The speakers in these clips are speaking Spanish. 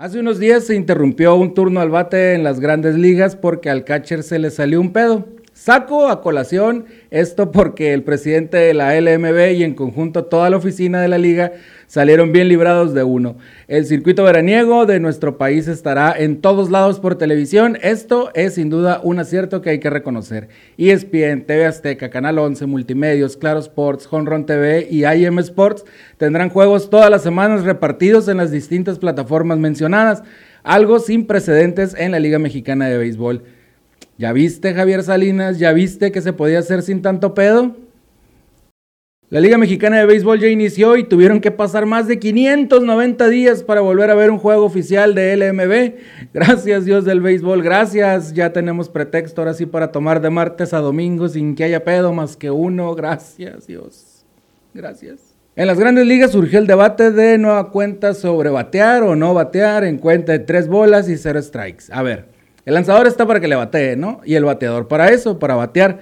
Hace unos días se interrumpió un turno al bate en las grandes ligas porque al catcher se le salió un pedo. Saco a colación esto porque el presidente de la LMB y en conjunto toda la oficina de la liga salieron bien librados de uno. El circuito veraniego de nuestro país estará en todos lados por televisión. Esto es sin duda un acierto que hay que reconocer. ESPN, TV Azteca, Canal 11, Multimedios, Claro Sports, Honron TV y IM Sports tendrán juegos todas las semanas repartidos en las distintas plataformas mencionadas, algo sin precedentes en la Liga Mexicana de Béisbol. ¿Ya viste, Javier Salinas? ¿Ya viste que se podía hacer sin tanto pedo? La Liga Mexicana de Béisbol ya inició y tuvieron que pasar más de 590 días para volver a ver un juego oficial de LMB. Gracias Dios del béisbol, gracias. Ya tenemos pretexto ahora sí para tomar de martes a domingo sin que haya pedo más que uno. Gracias Dios. Gracias. En las grandes ligas surgió el debate de nueva cuenta sobre batear o no batear en cuenta de tres bolas y cero strikes. A ver, el lanzador está para que le batee, ¿no? Y el bateador para eso, para batear.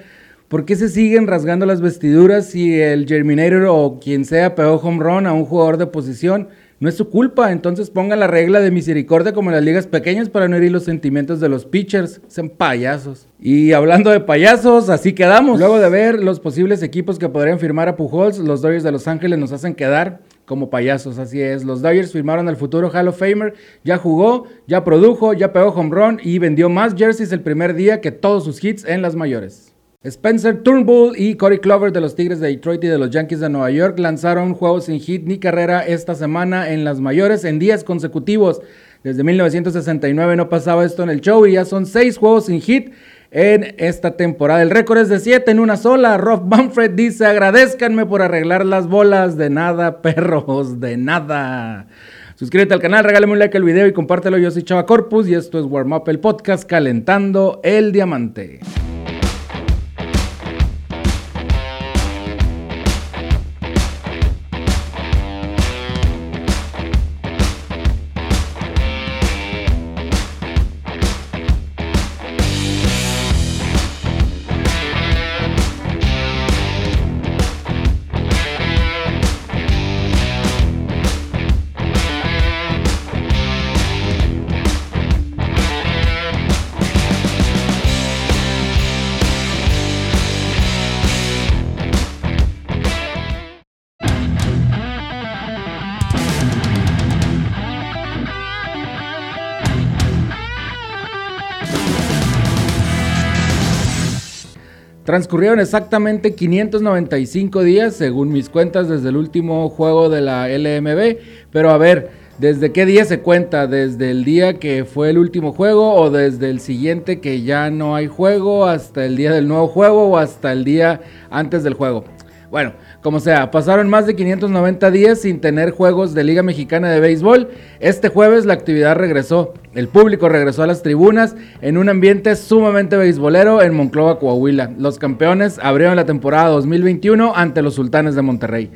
¿Por qué se siguen rasgando las vestiduras si el Germinator o quien sea pegó home run a un jugador de posición? No es su culpa, entonces pongan la regla de misericordia como en las ligas pequeñas para no herir los sentimientos de los pitchers. Sean payasos. Y hablando de payasos, así quedamos. Luego de ver los posibles equipos que podrían firmar a Pujols, los Dodgers de Los Ángeles nos hacen quedar como payasos, así es. Los Dodgers firmaron al futuro Hall of Famer, ya jugó, ya produjo, ya pegó home run y vendió más jerseys el primer día que todos sus hits en las mayores. Spencer Turnbull y Corey Clover de los Tigres de Detroit y de los Yankees de Nueva York lanzaron juegos sin hit ni carrera esta semana en las mayores en días consecutivos. Desde 1969 no pasaba esto en el show y ya son seis juegos sin hit en esta temporada. El récord es de siete en una sola. Rob Manfred dice, agradezcanme por arreglar las bolas. De nada, perros, de nada. Suscríbete al canal, regálame un like al video y compártelo. Yo soy Chava Corpus y esto es Warm Up, el podcast calentando el diamante. Transcurrieron exactamente 595 días, según mis cuentas, desde el último juego de la LMB. Pero a ver, ¿desde qué día se cuenta? ¿Desde el día que fue el último juego o desde el siguiente que ya no hay juego hasta el día del nuevo juego o hasta el día antes del juego? Bueno, como sea, pasaron más de 590 días sin tener juegos de Liga Mexicana de Béisbol. Este jueves la actividad regresó. El público regresó a las tribunas en un ambiente sumamente beisbolero en Monclova, Coahuila. Los campeones abrieron la temporada 2021 ante los Sultanes de Monterrey.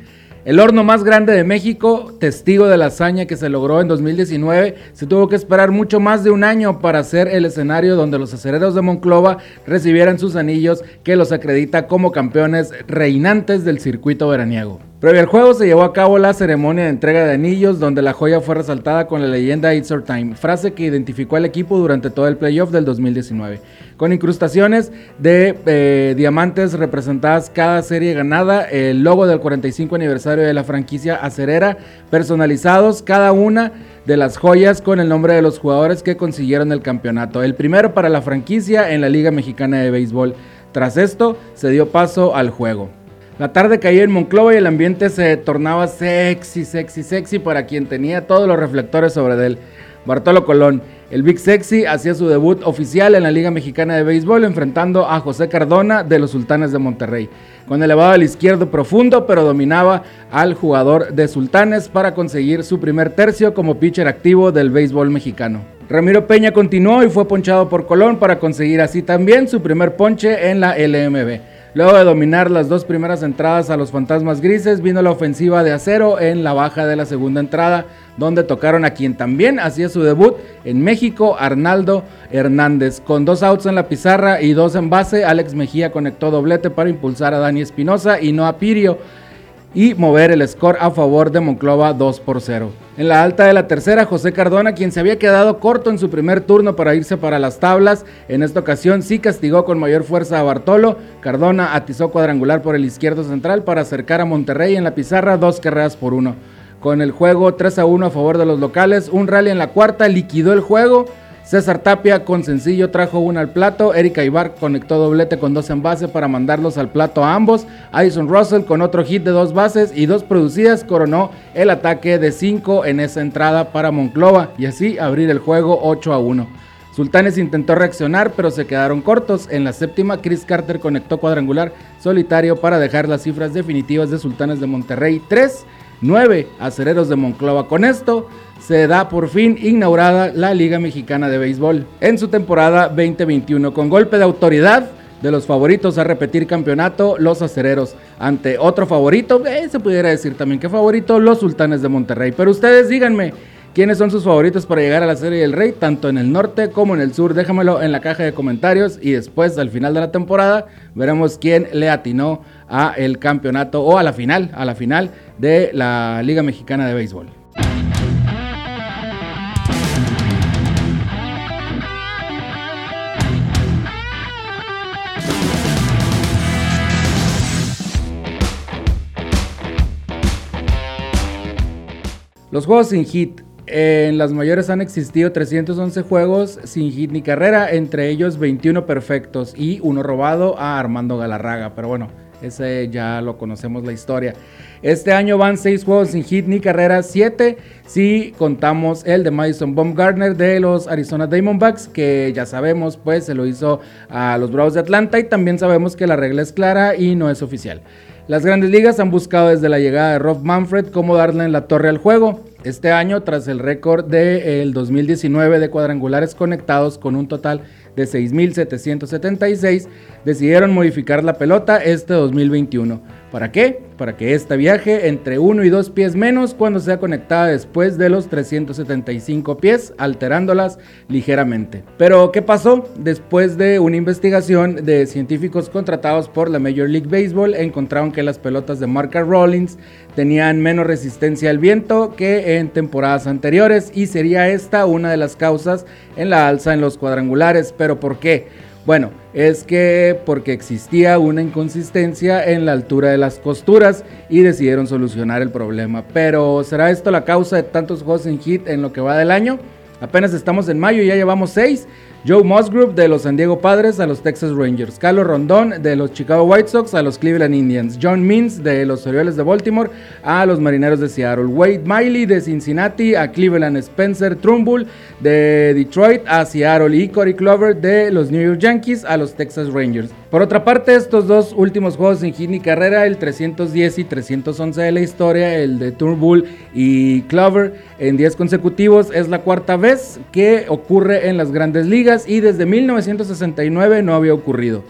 El horno más grande de México, testigo de la hazaña que se logró en 2019, se tuvo que esperar mucho más de un año para ser el escenario donde los acereros de Monclova recibieran sus anillos que los acredita como campeones reinantes del circuito veraniego. Previo al juego se llevó a cabo la ceremonia de entrega de anillos, donde la joya fue resaltada con la leyenda It's Our Time, frase que identificó al equipo durante todo el playoff del 2019. Con incrustaciones de eh, diamantes representadas cada serie ganada, el logo del 45 aniversario de la franquicia acerera, personalizados cada una de las joyas con el nombre de los jugadores que consiguieron el campeonato. El primero para la franquicia en la Liga Mexicana de Béisbol. Tras esto, se dio paso al juego. La tarde caía en Monclova y el ambiente se tornaba sexy, sexy, sexy para quien tenía todos los reflectores sobre él. Bartolo Colón, el Big Sexy, hacía su debut oficial en la Liga Mexicana de Béisbol enfrentando a José Cardona de los Sultanes de Monterrey. Con elevado al izquierdo profundo, pero dominaba al jugador de Sultanes para conseguir su primer tercio como pitcher activo del béisbol mexicano. Ramiro Peña continuó y fue ponchado por Colón para conseguir así también su primer ponche en la LMB. Luego de dominar las dos primeras entradas a los Fantasmas Grises, vino la ofensiva de acero en la baja de la segunda entrada, donde tocaron a quien también hacía su debut en México, Arnaldo Hernández. Con dos outs en la pizarra y dos en base, Alex Mejía conectó doblete para impulsar a Dani Espinosa y no a Pirio y mover el score a favor de Monclova 2 por 0. En la alta de la tercera, José Cardona, quien se había quedado corto en su primer turno para irse para las tablas, en esta ocasión sí castigó con mayor fuerza a Bartolo. Cardona atizó cuadrangular por el izquierdo central para acercar a Monterrey en la pizarra dos carreras por uno. Con el juego 3 a 1 a favor de los locales, un rally en la cuarta liquidó el juego César Tapia con sencillo trajo una al plato. Erika Ibar conectó doblete con dos en base para mandarlos al plato a ambos. Addison Russell con otro hit de dos bases y dos producidas coronó el ataque de cinco en esa entrada para Monclova y así abrir el juego 8 a 1. Sultanes intentó reaccionar, pero se quedaron cortos. En la séptima, Chris Carter conectó cuadrangular solitario para dejar las cifras definitivas de Sultanes de Monterrey 3, 9 acereros de Monclova. Con esto, se da por fin inaugurada la Liga Mexicana de Béisbol en su temporada 2021 con golpe de autoridad de los favoritos a repetir campeonato, los acereros, ante otro favorito, eh, se pudiera decir también que favorito, los sultanes de Monterrey. Pero ustedes díganme, ¿quiénes son sus favoritos para llegar a la Serie del Rey, tanto en el norte como en el sur? Déjamelo en la caja de comentarios y después, al final de la temporada, veremos quién le atinó a el campeonato o a la final, a la final de la Liga Mexicana de Béisbol. Los juegos sin hit. En las mayores han existido 311 juegos sin hit ni carrera, entre ellos 21 perfectos y uno robado a Armando Galarraga. Pero bueno, ese ya lo conocemos la historia. Este año van 6 juegos sin hit ni carrera, 7 si contamos el de Madison Baumgartner de los Arizona Diamondbacks, que ya sabemos, pues se lo hizo a los Bravos de Atlanta y también sabemos que la regla es clara y no es oficial. Las grandes ligas han buscado desde la llegada de Rob Manfred cómo darle en la torre al juego. Este año, tras el récord del 2019 de cuadrangulares conectados con un total de 6.776, decidieron modificar la pelota este 2021. ¿Para qué? Para que esta viaje entre 1 y 2 pies menos cuando sea conectada después de los 375 pies, alterándolas ligeramente. Pero, ¿qué pasó? Después de una investigación de científicos contratados por la Major League Baseball, encontraron que las pelotas de marca Rollins tenían menos resistencia al viento que en temporadas anteriores y sería esta una de las causas en la alza en los cuadrangulares. ¿Pero por qué? Bueno, es que porque existía una inconsistencia en la altura de las costuras y decidieron solucionar el problema. Pero ¿será esto la causa de tantos juegos en hit en lo que va del año? Apenas estamos en mayo y ya llevamos seis. Joe Musgrove de los San Diego Padres a los Texas Rangers, Carlos Rondón de los Chicago White Sox a los Cleveland Indians, John Means de los Orioles de Baltimore a los Marineros de Seattle, Wade Miley de Cincinnati a Cleveland, Spencer Trumbull de Detroit a Seattle. Y Corey Clover de los New York Yankees a los Texas Rangers. Por otra parte, estos dos últimos juegos en hit y carrera, el 310 y 311 de la historia, el de Turnbull y Clover en 10 consecutivos, es la cuarta vez que ocurre en las grandes ligas y desde 1969 no había ocurrido.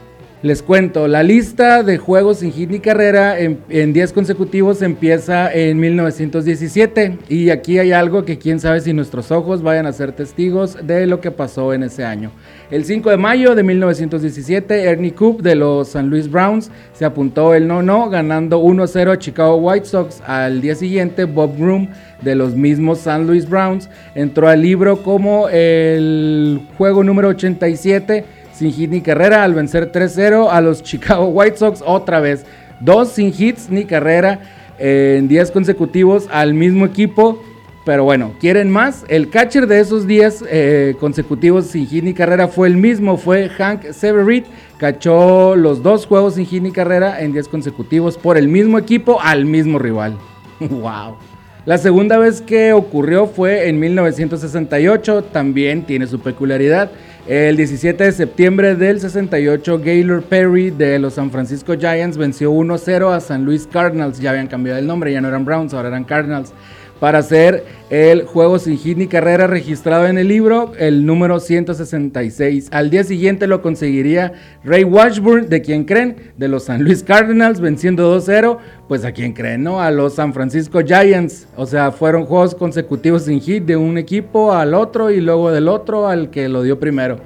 Les cuento, la lista de juegos sin hit ni carrera en 10 consecutivos empieza en 1917 y aquí hay algo que quién sabe si nuestros ojos vayan a ser testigos de lo que pasó en ese año. El 5 de mayo de 1917, Ernie Coop de los San Luis Browns se apuntó el no-no ganando 1-0 a Chicago White Sox. Al día siguiente, Bob Groom de los mismos San Luis Browns entró al libro como el juego número 87 sin hit ni carrera al vencer 3-0 a los Chicago White Sox otra vez. Dos sin hits ni carrera en días consecutivos al mismo equipo. Pero bueno, ¿quieren más? El catcher de esos días eh, consecutivos sin hit ni carrera fue el mismo, fue Hank Severit. Cachó los dos juegos sin hit ni carrera en días consecutivos por el mismo equipo al mismo rival. ¡Wow! La segunda vez que ocurrió fue en 1968, también tiene su peculiaridad. El 17 de septiembre del 68, Gaylord Perry de los San Francisco Giants venció 1-0 a San Luis Cardinals. Ya habían cambiado el nombre, ya no eran Browns, ahora eran Cardinals para hacer el juego sin hit ni carrera registrado en el libro, el número 166. Al día siguiente lo conseguiría Ray Washburn, de quien creen, de los San Luis Cardinals, venciendo 2-0. Pues a quien creen, ¿no? A los San Francisco Giants. O sea, fueron juegos consecutivos sin hit de un equipo al otro y luego del otro al que lo dio primero.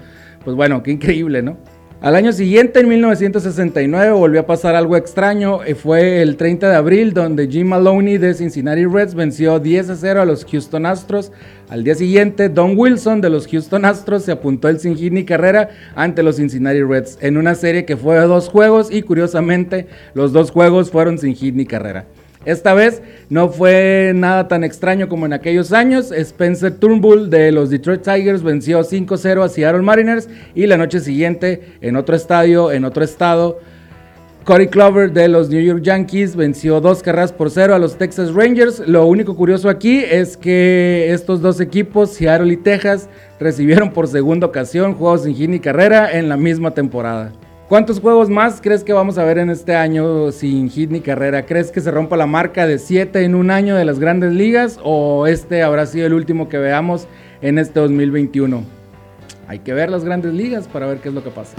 Pues bueno, qué increíble, ¿no? Al año siguiente, en 1969, volvió a pasar algo extraño. Eh, fue el 30 de abril donde Jim Maloney de Cincinnati Reds venció 10 a 0 a los Houston Astros. Al día siguiente, Don Wilson de los Houston Astros se apuntó el sin hit ni carrera ante los Cincinnati Reds en una serie que fue de dos juegos y curiosamente los dos juegos fueron sin hit ni carrera. Esta vez no fue nada tan extraño como en aquellos años. Spencer Turnbull de los Detroit Tigers venció 5-0 a Seattle Mariners y la noche siguiente en otro estadio, en otro estado, Corey Clover de los New York Yankees venció dos carreras por cero a los Texas Rangers. Lo único curioso aquí es que estos dos equipos, Seattle y Texas, recibieron por segunda ocasión juegos sin hit ni carrera en la misma temporada. ¿Cuántos juegos más crees que vamos a ver en este año sin hit ni carrera? ¿Crees que se rompa la marca de 7 en un año de las grandes ligas o este habrá sido el último que veamos en este 2021? Hay que ver las grandes ligas para ver qué es lo que pasa.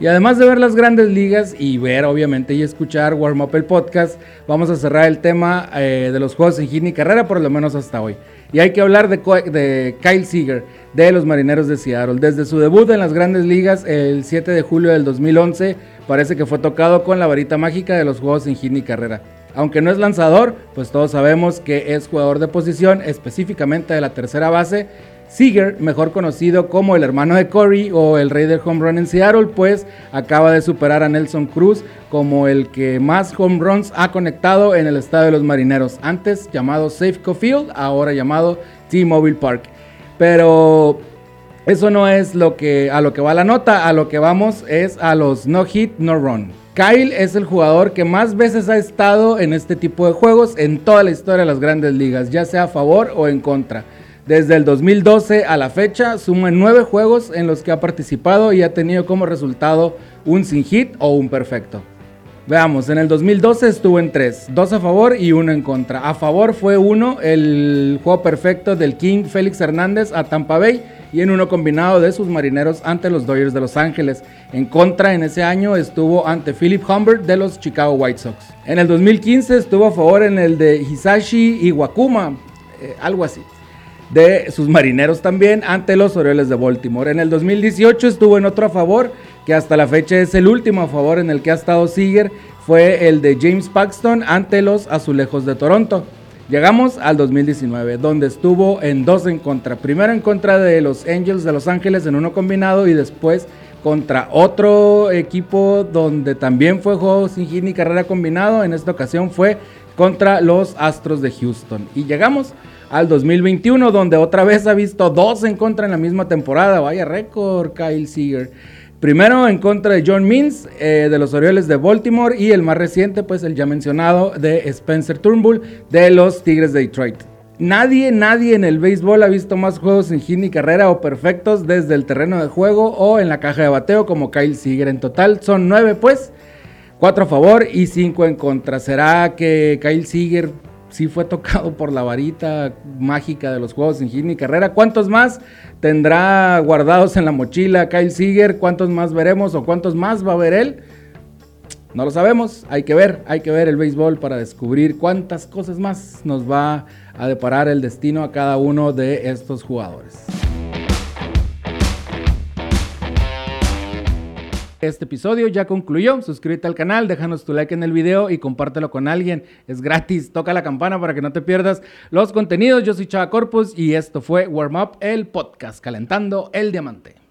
Y además de ver las grandes ligas y ver obviamente y escuchar Warm Up el podcast, vamos a cerrar el tema eh, de los juegos sin hit ni carrera por lo menos hasta hoy. Y hay que hablar de, Kyle Seager, de los Marineros de Seattle. Desde su debut en las grandes ligas el 7 de julio del 2011, parece que fue tocado con la varita mágica de los juegos sin hit ni carrera. Aunque no es lanzador, pues todos sabemos que es jugador de posición, específicamente de la tercera base, Seager, mejor conocido como el hermano de Corey o el rey del home run en Seattle, pues acaba de superar a Nelson Cruz como el que más home runs ha conectado en el estadio de los Marineros, antes llamado Safeco Field, ahora llamado T-Mobile Park. Pero eso no es lo que, a lo que va la nota, a lo que vamos es a los no hit, no run. Kyle es el jugador que más veces ha estado en este tipo de juegos en toda la historia de las grandes ligas, ya sea a favor o en contra. Desde el 2012 a la fecha, suma nueve juegos en los que ha participado y ha tenido como resultado un sin hit o un perfecto. Veamos, en el 2012 estuvo en tres, dos a favor y uno en contra. A favor fue uno, el juego perfecto del King Félix Hernández a Tampa Bay y en uno combinado de sus marineros ante los Dodgers de Los Ángeles. En contra en ese año estuvo ante Philip Humbert de los Chicago White Sox. En el 2015 estuvo a favor en el de Hisashi Iwakuma, eh, algo así de sus marineros también ante los Orioles de Baltimore. En el 2018 estuvo en otro a favor, que hasta la fecha es el último a favor en el que ha estado Seager, fue el de James Paxton ante los Azulejos de Toronto. Llegamos al 2019, donde estuvo en dos en contra. Primero en contra de los Angels de Los Ángeles en uno combinado y después contra otro equipo donde también fue juego sin hit ni carrera combinado. En esta ocasión fue contra los Astros de Houston. Y llegamos al 2021, donde otra vez ha visto dos en contra en la misma temporada. Vaya récord, Kyle Seager. Primero en contra de John Means eh, de los Orioles de Baltimore y el más reciente, pues el ya mencionado de Spencer Turnbull de los Tigres de Detroit. Nadie, nadie en el béisbol ha visto más juegos en hit ni carrera o perfectos desde el terreno de juego o en la caja de bateo como Kyle Seager. En total son nueve, pues, cuatro a favor y cinco en contra. ¿Será que Kyle Seager sí fue tocado por la varita mágica de los juegos en hit carrera. ¿Cuántos más tendrá guardados en la mochila Kyle Seager? ¿Cuántos más veremos o cuántos más va a ver él? No lo sabemos, hay que ver, hay que ver el béisbol para descubrir cuántas cosas más nos va a deparar el destino a cada uno de estos jugadores. Este episodio ya concluyó. Suscríbete al canal, déjanos tu like en el video y compártelo con alguien. Es gratis. Toca la campana para que no te pierdas los contenidos. Yo soy Chava Corpus y esto fue Warm Up, el podcast calentando el diamante.